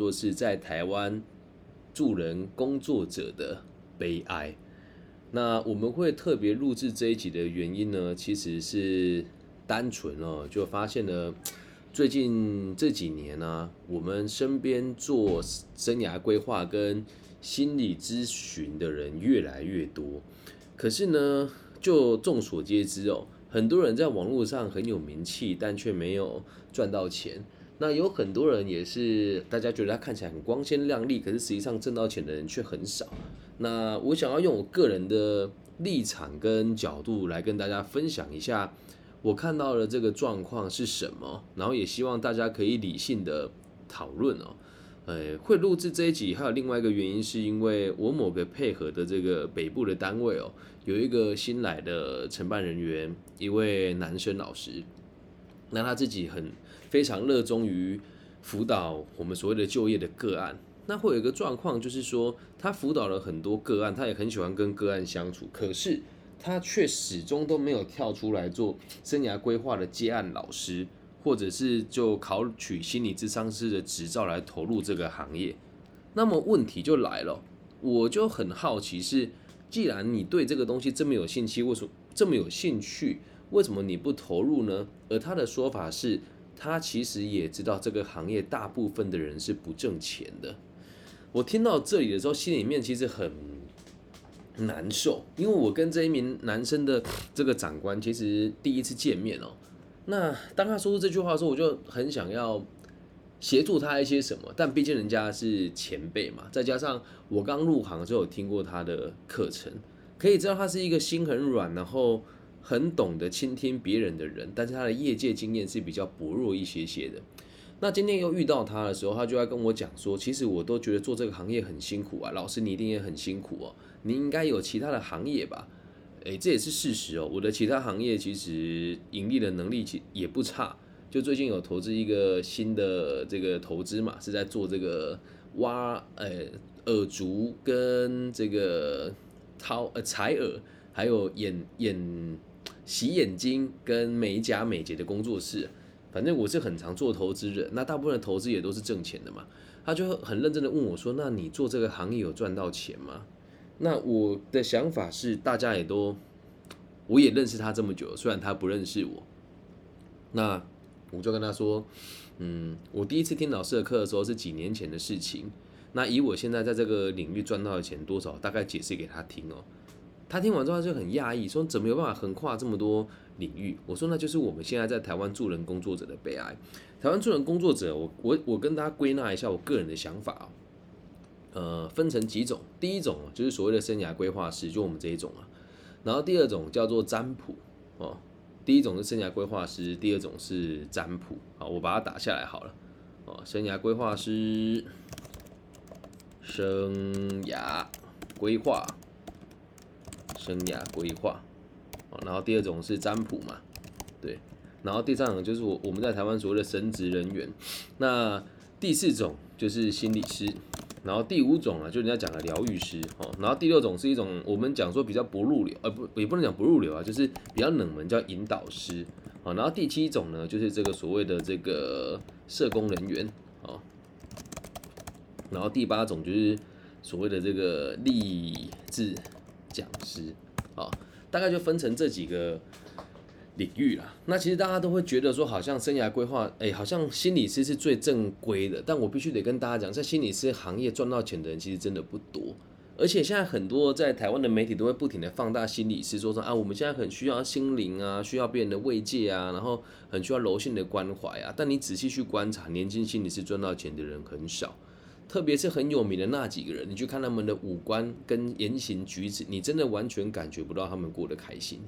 目叫做是在台湾助人工作者的悲哀。那我们会特别录制这一集的原因呢，其实是单纯哦，就发现了最近这几年呢，我们身边做生涯规划跟心理咨询的人越来越多，可是呢，就众所皆知哦。很多人在网络上很有名气，但却没有赚到钱。那有很多人也是，大家觉得他看起来很光鲜亮丽，可是实际上挣到钱的人却很少。那我想要用我个人的立场跟角度来跟大家分享一下，我看到的这个状况是什么，然后也希望大家可以理性的讨论哦。呃，会录制这一集还有另外一个原因，是因为我某个配合的这个北部的单位哦，有一个新来的承办人员，一位男生老师，那他自己很非常热衷于辅导我们所谓的就业的个案。那会有一个状况，就是说他辅导了很多个案，他也很喜欢跟个案相处，可是他却始终都没有跳出来做生涯规划的接案老师。或者是就考取心理咨商师的执照来投入这个行业，那么问题就来了，我就很好奇是，既然你对这个东西这么有兴趣，为什么这么有兴趣？为什么你不投入呢？而他的说法是，他其实也知道这个行业大部分的人是不挣钱的。我听到这里的时候，心里面其实很难受，因为我跟这一名男生的这个长官其实第一次见面哦。那当他说出这句话的时候，我就很想要协助他一些什么，但毕竟人家是前辈嘛，再加上我刚入行的时候有听过他的课程，可以知道他是一个心很软，然后很懂得倾听别人的人，但是他的业界经验是比较薄弱一些些的。那今天又遇到他的时候，他就要跟我讲说，其实我都觉得做这个行业很辛苦啊，老师你一定也很辛苦哦，你应该有其他的行业吧。诶，这也是事实哦。我的其他行业其实盈利的能力其也不差。就最近有投资一个新的这个投资嘛，是在做这个挖呃耳足跟这个掏呃采耳，还有眼眼洗眼睛跟美甲美睫的工作室。反正我是很常做投资人，那大部分的投资也都是挣钱的嘛。他就很认真的问我说：“那你做这个行业有赚到钱吗？”那我的想法是，大家也都，我也认识他这么久，虽然他不认识我。那我就跟他说，嗯，我第一次听老师的课的时候是几年前的事情。那以我现在在这个领域赚到的钱多少，大概解释给他听哦。他听完之后就很讶异，说怎么有办法横跨这么多领域？我说那就是我们现在在台湾助人工作者的悲哀。台湾助人工作者，我我我跟大家归纳一下我个人的想法啊。呃，分成几种，第一种就是所谓的生涯规划师，就我们这一种啊。然后第二种叫做占卜哦，第一种是生涯规划师，第二种是占卜。啊，我把它打下来好了。哦，生涯规划师，生涯规划，生涯规划。哦，然后第二种是占卜嘛，对。然后第三种就是我我们在台湾所谓的神职人员。那第四种就是心理师。然后第五种啊，就人家讲的疗愈师哦。然后第六种是一种我们讲说比较不入流，呃不也不能讲不入流啊，就是比较冷门叫引导师哦。然后第七种呢，就是这个所谓的这个社工人员哦。然后第八种就是所谓的这个励志讲师哦。大概就分成这几个。领域啦，那其实大家都会觉得说，好像生涯规划，哎，好像心理师是最正规的。但我必须得跟大家讲，在心理师行业赚到钱的人其实真的不多。而且现在很多在台湾的媒体都会不停的放大心理师，说说啊，我们现在很需要心灵啊，需要别人的慰藉啊，然后很需要柔性的关怀啊。但你仔细去观察，年轻心理师赚到钱的人很少，特别是很有名的那几个人，你去看他们的五官跟言行举止，你真的完全感觉不到他们过得开心。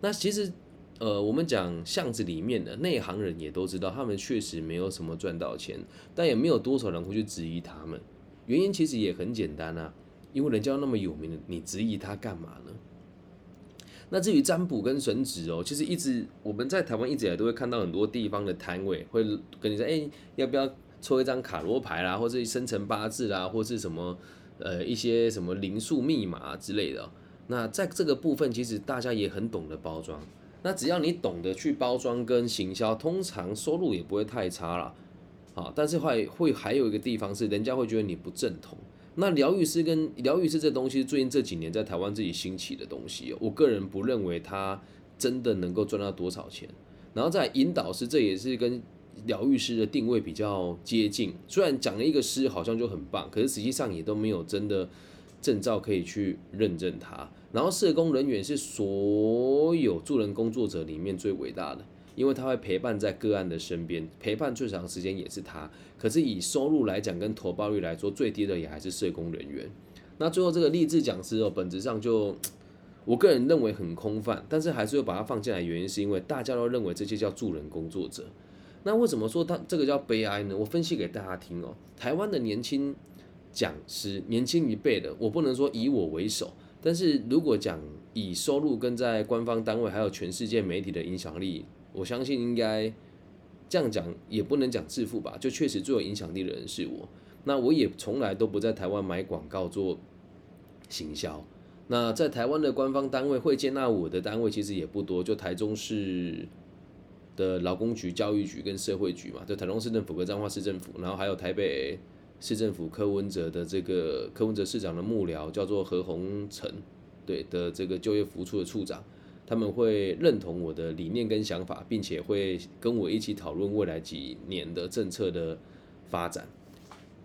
那其实。呃，我们讲巷子里面的内行人也都知道，他们确实没有什么赚到钱，但也没有多少人会去质疑他们。原因其实也很简单啊，因为人家那么有名的，你质疑他干嘛呢？那至于占卜跟神职哦，其实一直我们在台湾一直以来都会看到很多地方的摊位会跟你说，哎，要不要抽一张卡罗牌啦，或者生辰八字啦，或是什么呃一些什么灵数密码之类的。那在这个部分，其实大家也很懂得包装。那只要你懂得去包装跟行销，通常收入也不会太差啦。啊，但是会会还有一个地方是人家会觉得你不正统。那疗愈师跟疗愈师这东西，最近这几年在台湾自己兴起的东西，我个人不认为它真的能够赚到多少钱。然后在引导师，这也是跟疗愈师的定位比较接近。虽然讲了一个师好像就很棒，可是实际上也都没有真的证照可以去认证它。然后社工人员是所有助人工作者里面最伟大的。因为他会陪伴在个案的身边，陪伴最长时间也是他。可是以收入来讲，跟投报率来说，最低的也还是社工人员。那最后这个励志讲师哦，本质上就我个人认为很空泛，但是还是会把它放进来，原因是因为大家都认为这些叫助人工作者。那为什么说他这个叫悲哀呢？我分析给大家听哦。台湾的年轻讲师，年轻一辈的，我不能说以我为首，但是如果讲以收入跟在官方单位还有全世界媒体的影响力。我相信应该这样讲，也不能讲致富吧，就确实最有影响力的人是我。那我也从来都不在台湾买广告做行销。那在台湾的官方单位会接纳我的单位其实也不多，就台中市的劳工局、教育局跟社会局嘛，就台中市政府跟彰化市政府，然后还有台北市政府柯文哲的这个柯文哲市长的幕僚叫做何鸿成，对的这个就业服务处的处长。他们会认同我的理念跟想法，并且会跟我一起讨论未来几年的政策的发展。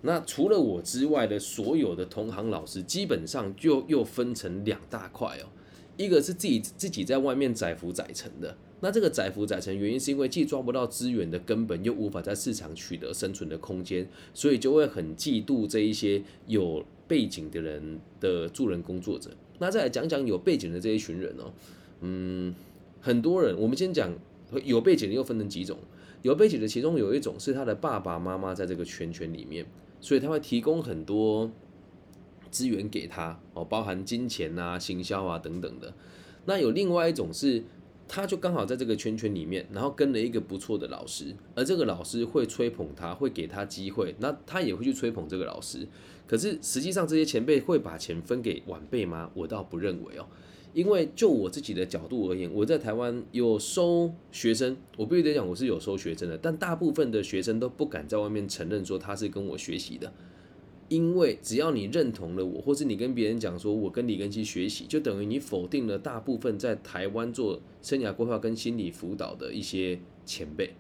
那除了我之外的所有的同行老师，基本上就又分成两大块哦。一个是自己自己在外面载浮载沉的，那这个载浮载沉原因是因为既抓不到资源的根本，又无法在市场取得生存的空间，所以就会很嫉妒这一些有背景的人的助人工作者。那再来讲讲有背景的这一群人哦。嗯，很多人，我们先讲有背景的又分成几种。有背景的其中有一种是他的爸爸妈妈在这个圈圈里面，所以他会提供很多资源给他哦，包含金钱啊、行销啊等等的。那有另外一种是，他就刚好在这个圈圈里面，然后跟了一个不错的老师，而这个老师会吹捧他，会给他机会，那他也会去吹捧这个老师。可是实际上这些前辈会把钱分给晚辈吗？我倒不认为哦。因为就我自己的角度而言，我在台湾有收学生，我必须得讲我是有收学生的，但大部分的学生都不敢在外面承认说他是跟我学习的，因为只要你认同了我，或是你跟别人讲说我跟李根基学习，就等于你否定了大部分在台湾做生涯规划跟心理辅导的一些前辈。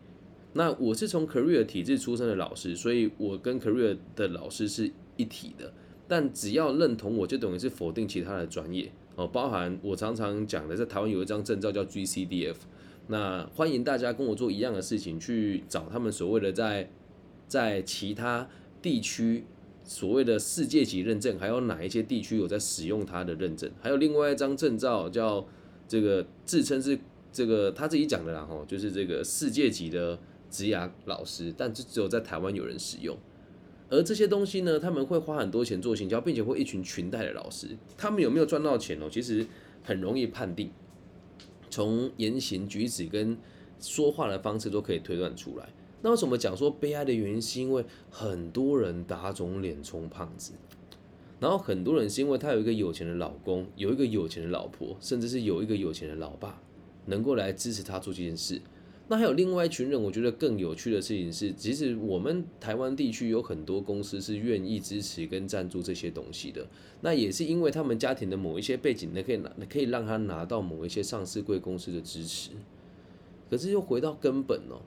那我是从 career 体制出身的老师，所以我跟 career 的老师是一体的，但只要认同我，就等于是否定其他的专业。哦，包含我常常讲的，在台湾有一张证照叫 GCDF，那欢迎大家跟我做一样的事情，去找他们所谓的在在其他地区所谓的世界级认证，还有哪一些地区有在使用它的认证？还有另外一张证照叫这个自称是这个他自己讲的啦，吼，就是这个世界级的职涯老师，但是只有在台湾有人使用。而这些东西呢，他们会花很多钱做行销，并且会一群群带的老师，他们有没有赚到钱哦？其实很容易判定，从言行举止跟说话的方式都可以推断出来。那为什么讲说悲哀的原因，是因为很多人打肿脸充胖子，然后很多人是因为他有一个有钱的老公，有一个有钱的老婆，甚至是有一个有钱的老爸，能够来支持他做这件事。那还有另外一群人，我觉得更有趣的事情是，其实我们台湾地区有很多公司是愿意支持跟赞助这些东西的。那也是因为他们家庭的某一些背景，呢，可以拿，可以让他拿到某一些上市贵公司的支持。可是又回到根本哦，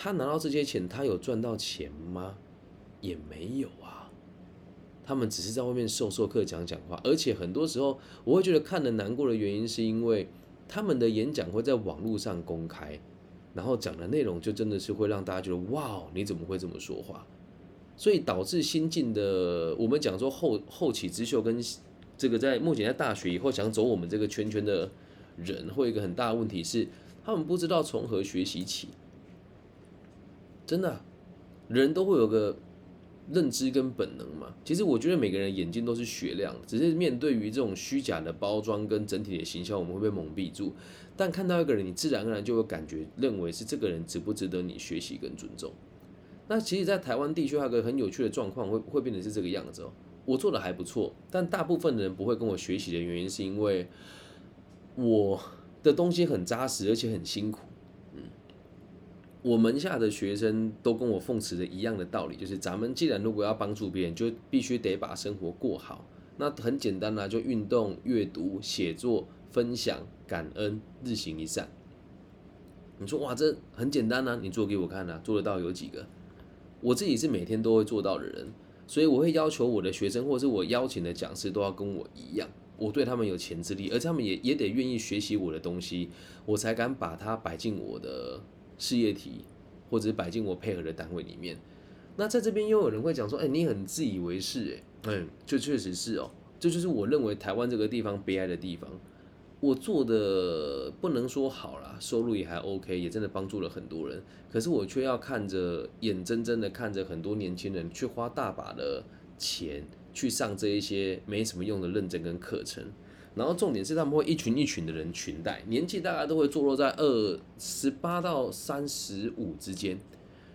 他拿到这些钱，他有赚到钱吗？也没有啊。他们只是在外面授授课、讲讲话，而且很多时候我会觉得看的难过的原因，是因为他们的演讲会在网络上公开。然后讲的内容就真的是会让大家觉得哇，你怎么会这么说话？所以导致新进的我们讲说后后起之秀跟这个在目前在大学以后想走我们这个圈圈的人，会有一个很大的问题是，他们不知道从何学习起。真的，人都会有个。认知跟本能嘛，其实我觉得每个人眼睛都是雪亮，只是面对于这种虚假的包装跟整体的形象，我们会被蒙蔽住。但看到一个人，你自然而然就会感觉认为是这个人值不值得你学习跟尊重。那其实，在台湾地区还有个很有趣的状况，会会变成是这个样子哦。我做的还不错，但大部分的人不会跟我学习的原因，是因为我的东西很扎实，而且很辛苦。我门下的学生都跟我奉持的一样的道理，就是咱们既然如果要帮助别人，就必须得把生活过好。那很简单啦，就运动、阅读、写作、分享、感恩，日行一善。你说哇，这很简单呐，你做给我看呐，做得到有几个？我自己是每天都会做到的人，所以我会要求我的学生或者是我邀请的讲师都要跟我一样，我对他们有潜质力，而他们也也得愿意学习我的东西，我才敢把它摆进我的事业体，或者是摆进我配合的单位里面。那在这边又有人会讲说，哎，你很自以为是，哎，嗯，就确实是哦，这就是我认为台湾这个地方悲哀的地方。我做的不能说好啦，收入也还 OK，也真的帮助了很多人。可是我却要看着眼睁睁的看着很多年轻人去花大把的钱去上这一些没什么用的认证跟课程，然后重点是他们会一群一群的人群带，年纪大概都会坐落在二十八到三十五之间。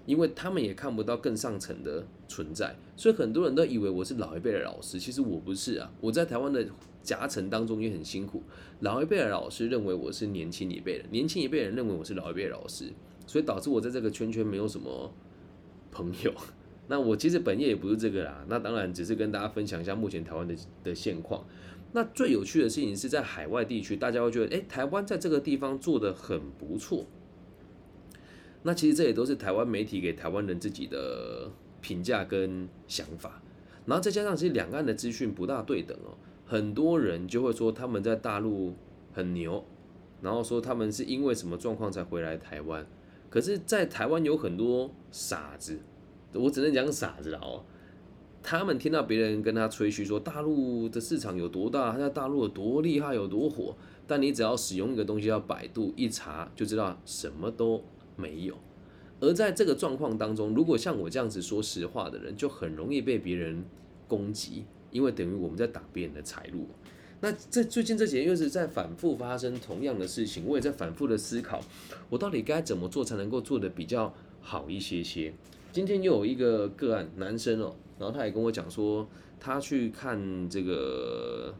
因为他们也看不到更上层的存在，所以很多人都以为我是老一辈的老师，其实我不是啊。我在台湾的夹层当中也很辛苦。老一辈的老师认为我是年轻一辈的，年轻一辈人认为我是老一辈的老师，所以导致我在这个圈圈没有什么朋友。那我其实本业也不是这个啦，那当然只是跟大家分享一下目前台湾的的现况。那最有趣的事情是在海外地区，大家会觉得，哎，台湾在这个地方做的很不错。那其实这也都是台湾媒体给台湾人自己的评价跟想法，然后再加上其实两岸的资讯不大对等哦，很多人就会说他们在大陆很牛，然后说他们是因为什么状况才回来台湾，可是，在台湾有很多傻子，我只能讲傻子了哦，他们听到别人跟他吹嘘说大陆的市场有多大，他在大陆有多厉害有多火，但你只要使用一个东西叫百度一查就知道什么都。没有，而在这个状况当中，如果像我这样子说实话的人，就很容易被别人攻击，因为等于我们在打别人的财路。那这最近这几年又是在反复发生同样的事情，我也在反复的思考，我到底该怎么做才能够做的比较好一些些。今天又有一个个案，男生哦，然后他也跟我讲说，他去看这个。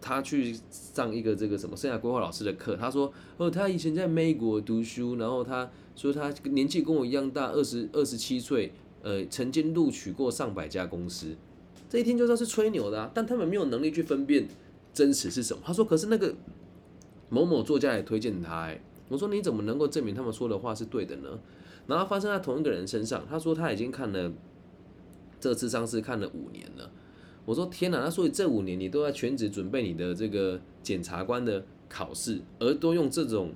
他去上一个这个什么生涯规划老师的课，他说哦，他以前在美国读书，然后他说他年纪跟我一样大，二十二十七岁，呃，曾经录取过上百家公司，这一听就知道是吹牛的，但他们没有能力去分辨真实是什么。他说，可是那个某某作家也推荐他，哎，我说你怎么能够证明他们说的话是对的呢？然后发生在同一个人身上，他说他已经看了这智商是看了五年了。我说天哪，那所以这五年你都在全职准备你的这个检察官的考试，而都用这种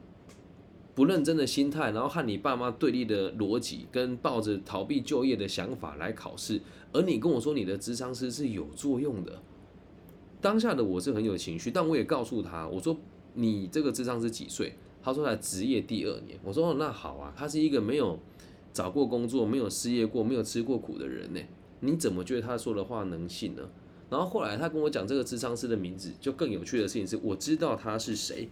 不认真的心态，然后和你爸妈对立的逻辑，跟抱着逃避就业的想法来考试，而你跟我说你的智商师是有作用的。当下的我是很有情绪，但我也告诉他，我说你这个智商是几岁？他说他职业第二年。我说哦，那好啊，他是一个没有找过工作、没有失业过、没有吃过苦的人呢，你怎么觉得他说的话能信呢？然后后来他跟我讲这个智商师的名字，就更有趣的事情是，我知道他是谁。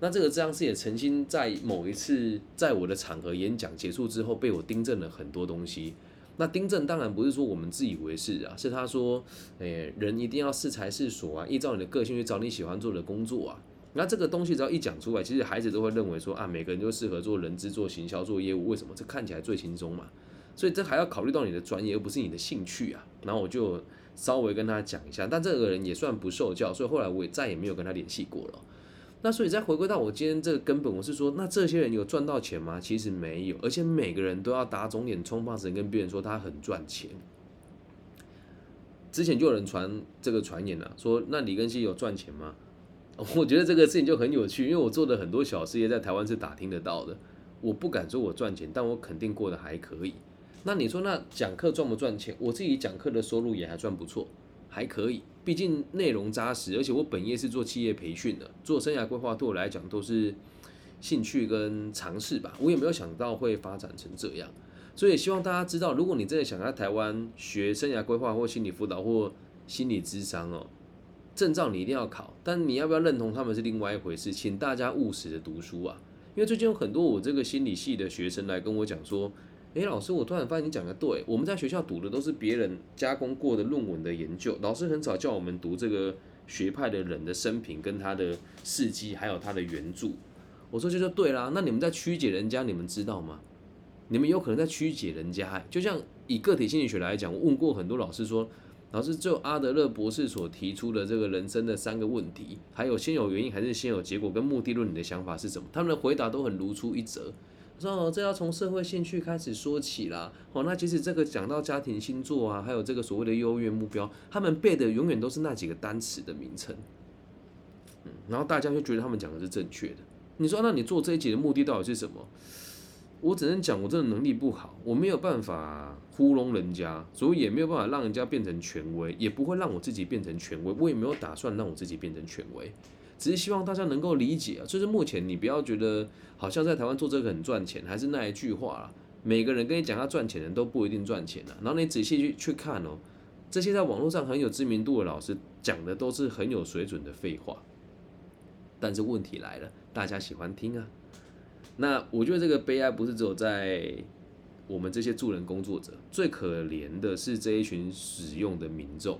那这个智商师也曾经在某一次在我的场合演讲结束之后，被我订正了很多东西。那订正当然不是说我们自以为是啊，是他说，诶，人一定要适才适所啊，依照你的个性去找你喜欢做的工作啊。那这个东西只要一讲出来，其实孩子都会认为说啊，每个人都适合做人资、做行销、做业务，为什么？这看起来最轻松嘛。所以这还要考虑到你的专业，而不是你的兴趣啊。然后我就。稍微跟他讲一下，但这个人也算不受教，所以后来我也再也没有跟他联系过了。那所以再回归到我今天这个根本，我是说，那这些人有赚到钱吗？其实没有，而且每个人都要打肿脸充胖子，跟别人说他很赚钱。之前就有人传这个传言了，说那李根熙有赚钱吗？我觉得这个事情就很有趣，因为我做的很多小事业在台湾是打听得到的。我不敢说我赚钱，但我肯定过得还可以。那你说，那讲课赚不赚钱？我自己讲课的收入也还算不错，还可以。毕竟内容扎实，而且我本业是做企业培训的，做生涯规划对我来讲都是兴趣跟尝试吧。我也没有想到会发展成这样，所以希望大家知道，如果你真的想在台湾学生涯规划或心理辅导或心理咨商哦，证照你一定要考，但你要不要认同他们是另外一回事。请大家务实的读书啊，因为最近有很多我这个心理系的学生来跟我讲说。哎，老师，我突然发现你讲的对，我们在学校读的都是别人加工过的论文的研究，老师很少叫我们读这个学派的人的生平跟他的事迹，还有他的原著。我说这就对啦，那你们在曲解人家，你们知道吗？你们有可能在曲解人家，就像以个体心理学来讲，我问过很多老师说，老师就阿德勒博士所提出的这个人生的三个问题，还有先有原因还是先有结果跟目的论，你的想法是什么？他们的回答都很如出一辙。说，这要从社会兴趣开始说起啦。哦，那其实这个讲到家庭星座啊，还有这个所谓的优越目标，他们背的永远都是那几个单词的名称。嗯，然后大家就觉得他们讲的是正确的。你说，那你做这一集的目的到底是什么？我只能讲，我这个能力不好，我没有办法糊弄人家，所以也没有办法让人家变成权威，也不会让我自己变成权威。我也没有打算让我自己变成权威。只是希望大家能够理解啊，就是目前你不要觉得好像在台湾做这个很赚钱，还是那一句话啦，每个人跟你讲他赚钱的人都不一定赚钱的。然后你仔细去去看哦，这些在网络上很有知名度的老师讲的都是很有水准的废话。但是问题来了，大家喜欢听啊。那我觉得这个悲哀不是只有在我们这些助人工作者，最可怜的是这一群使用的民众。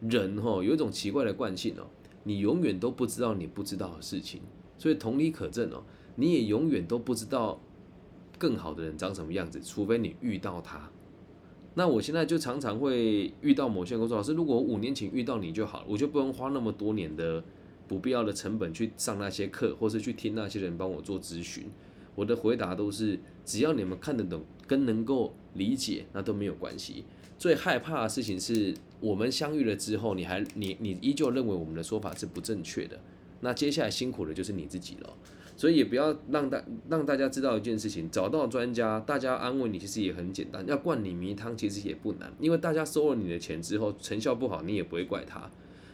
人哈有一种奇怪的惯性哦。你永远都不知道你不知道的事情，所以同理可证哦，你也永远都不知道更好的人长什么样子，除非你遇到他。那我现在就常常会遇到某些工作老师，如果五年前遇到你就好了，我就不用花那么多年的不必要的成本去上那些课，或是去听那些人帮我做咨询。我的回答都是，只要你们看得懂跟能够理解，那都没有关系。最害怕的事情是我们相遇了之后，你还你你依旧认为我们的说法是不正确的，那接下来辛苦的就是你自己了。所以也不要让大让大家知道一件事情，找到专家，大家安慰你其实也很简单，要灌你迷汤其实也不难，因为大家收了你的钱之后成效不好，你也不会怪他。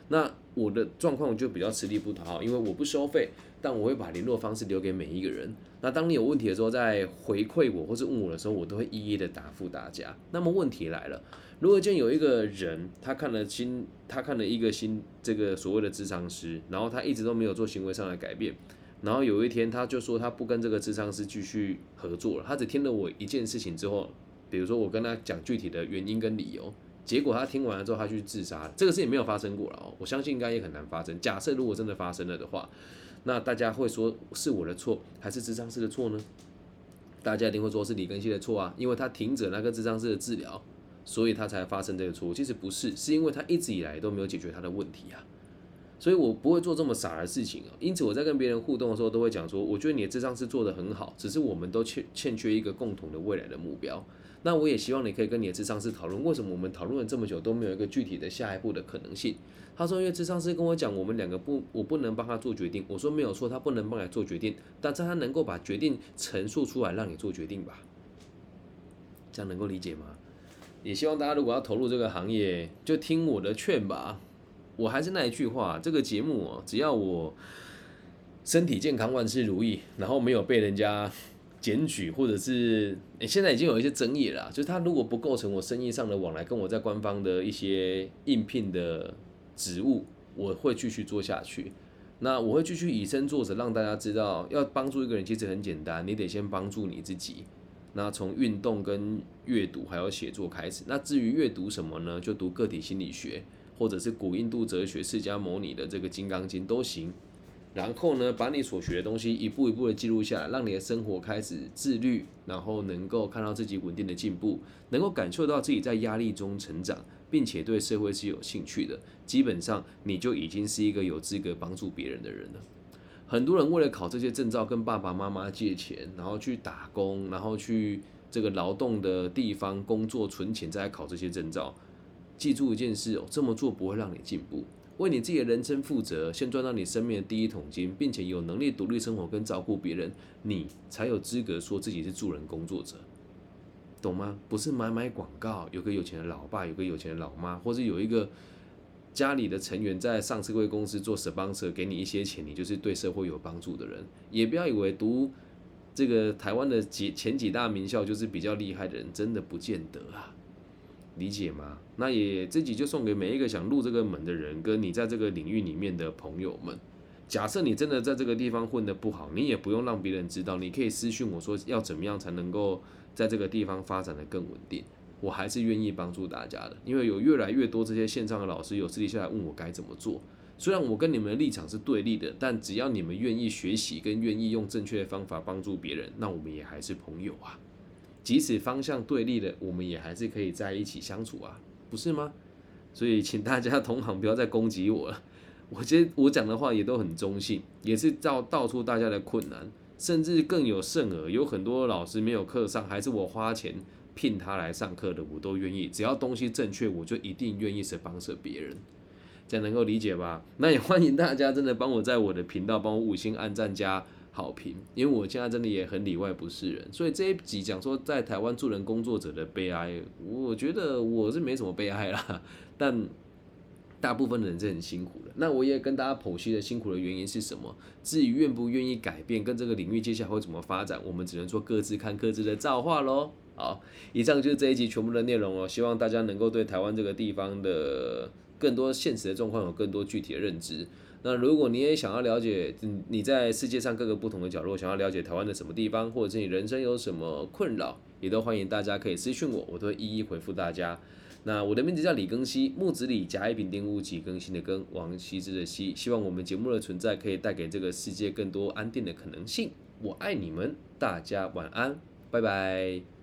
那我的状况就比较吃力不讨好，因为我不收费，但我会把联络方式留给每一个人。那当你有问题的时候，在回馈我或是问我的时候，我都会一一的答复大家。那么问题来了，如果见有一个人，他看了新，他看了一个新这个所谓的智商师，然后他一直都没有做行为上的改变，然后有一天他就说他不跟这个智商师继续合作了，他只听了我一件事情之后，比如说我跟他讲具体的原因跟理由。结果他听完了之后，他去自杀了。这个事情没有发生过了哦，我相信应该也很难发生。假设如果真的发生了的话，那大家会说是我的错，还是智商师的错呢？大家一定会说是李根熙的错啊，因为他停止那个智商师的治疗，所以他才发生这个错误。其实不是，是因为他一直以来都没有解决他的问题啊。所以我不会做这么傻的事情啊。因此我在跟别人互动的时候，都会讲说，我觉得你的智商是做的很好，只是我们都欠欠缺一个共同的未来的目标。那我也希望你可以跟你的智商师讨论，为什么我们讨论了这么久都没有一个具体的下一步的可能性？他说，因为智商师跟我讲，我们两个不，我不能帮他做决定。我说没有错，他不能帮你做决定，但是他能够把决定陈述出来，让你做决定吧。这样能够理解吗？也希望大家如果要投入这个行业，就听我的劝吧。我还是那一句话，这个节目哦，只要我身体健康、万事如意，然后没有被人家。检举或者是，现在已经有一些争议了，就是他如果不构成我生意上的往来，跟我在官方的一些应聘的职务，我会继续做下去。那我会继续以身作则，让大家知道，要帮助一个人其实很简单，你得先帮助你自己。那从运动跟阅读还有写作开始。那至于阅读什么呢？就读个体心理学，或者是古印度哲学、释迦牟尼的这个《金刚经》都行。然后呢，把你所学的东西一步一步的记录下来，让你的生活开始自律，然后能够看到自己稳定的进步，能够感受到自己在压力中成长，并且对社会是有兴趣的，基本上你就已经是一个有资格帮助别人的人了。很多人为了考这些证照，跟爸爸妈妈借钱，然后去打工，然后去这个劳动的地方工作存钱，再来考这些证照。记住一件事哦，这么做不会让你进步。为你自己的人生负责，先赚到你生命的第一桶金，并且有能力独立生活跟照顾别人，你才有资格说自己是助人工作者，懂吗？不是买买广告，有个有钱的老爸，有个有钱的老妈，或者有一个家里的成员在上市贵公司做 sponsor 给你一些钱，你就是对社会有帮助的人。也不要以为读这个台湾的几前几大名校就是比较厉害的人，真的不见得啊。理解吗？那也自己就送给每一个想入这个门的人，跟你在这个领域里面的朋友们。假设你真的在这个地方混得不好，你也不用让别人知道，你可以私讯我说要怎么样才能够在这个地方发展的更稳定。我还是愿意帮助大家的，因为有越来越多这些线上的老师有私底下来问我该怎么做。虽然我跟你们的立场是对立的，但只要你们愿意学习跟愿意用正确的方法帮助别人，那我们也还是朋友啊。即使方向对立的，我们也还是可以在一起相处啊，不是吗？所以请大家同行不要再攻击我了。我觉得我讲的话也都很中性，也是道道出大家的困难，甚至更有甚而，有很多老师没有课上，还是我花钱聘他来上课的，我都愿意。只要东西正确，我就一定愿意是帮着别人，这样能够理解吧？那也欢迎大家真的帮我在我的频道帮我五星按赞加好评，因为我现在真的也很里外不是人，所以这一集讲说在台湾助人工作者的悲哀，我觉得我是没什么悲哀啦，但。大部分的人是很辛苦的，那我也跟大家剖析了辛苦的原因是什么。至于愿不愿意改变，跟这个领域接下来会怎么发展，我们只能说各自看各自的造化喽。好，以上就是这一集全部的内容哦。希望大家能够对台湾这个地方的更多现实的状况有更多具体的认知。那如果你也想要了解，你在世界上各个不同的角落，想要了解台湾的什么地方，或者是你人生有什么困扰，也都欢迎大家可以私讯我，我都会一一回复大家。那我的名字叫李庚希，木子李，甲乙丙丁戊己庚辛的庚，王羲之的羲。希望我们节目的存在可以带给这个世界更多安定的可能性。我爱你们，大家晚安，拜拜。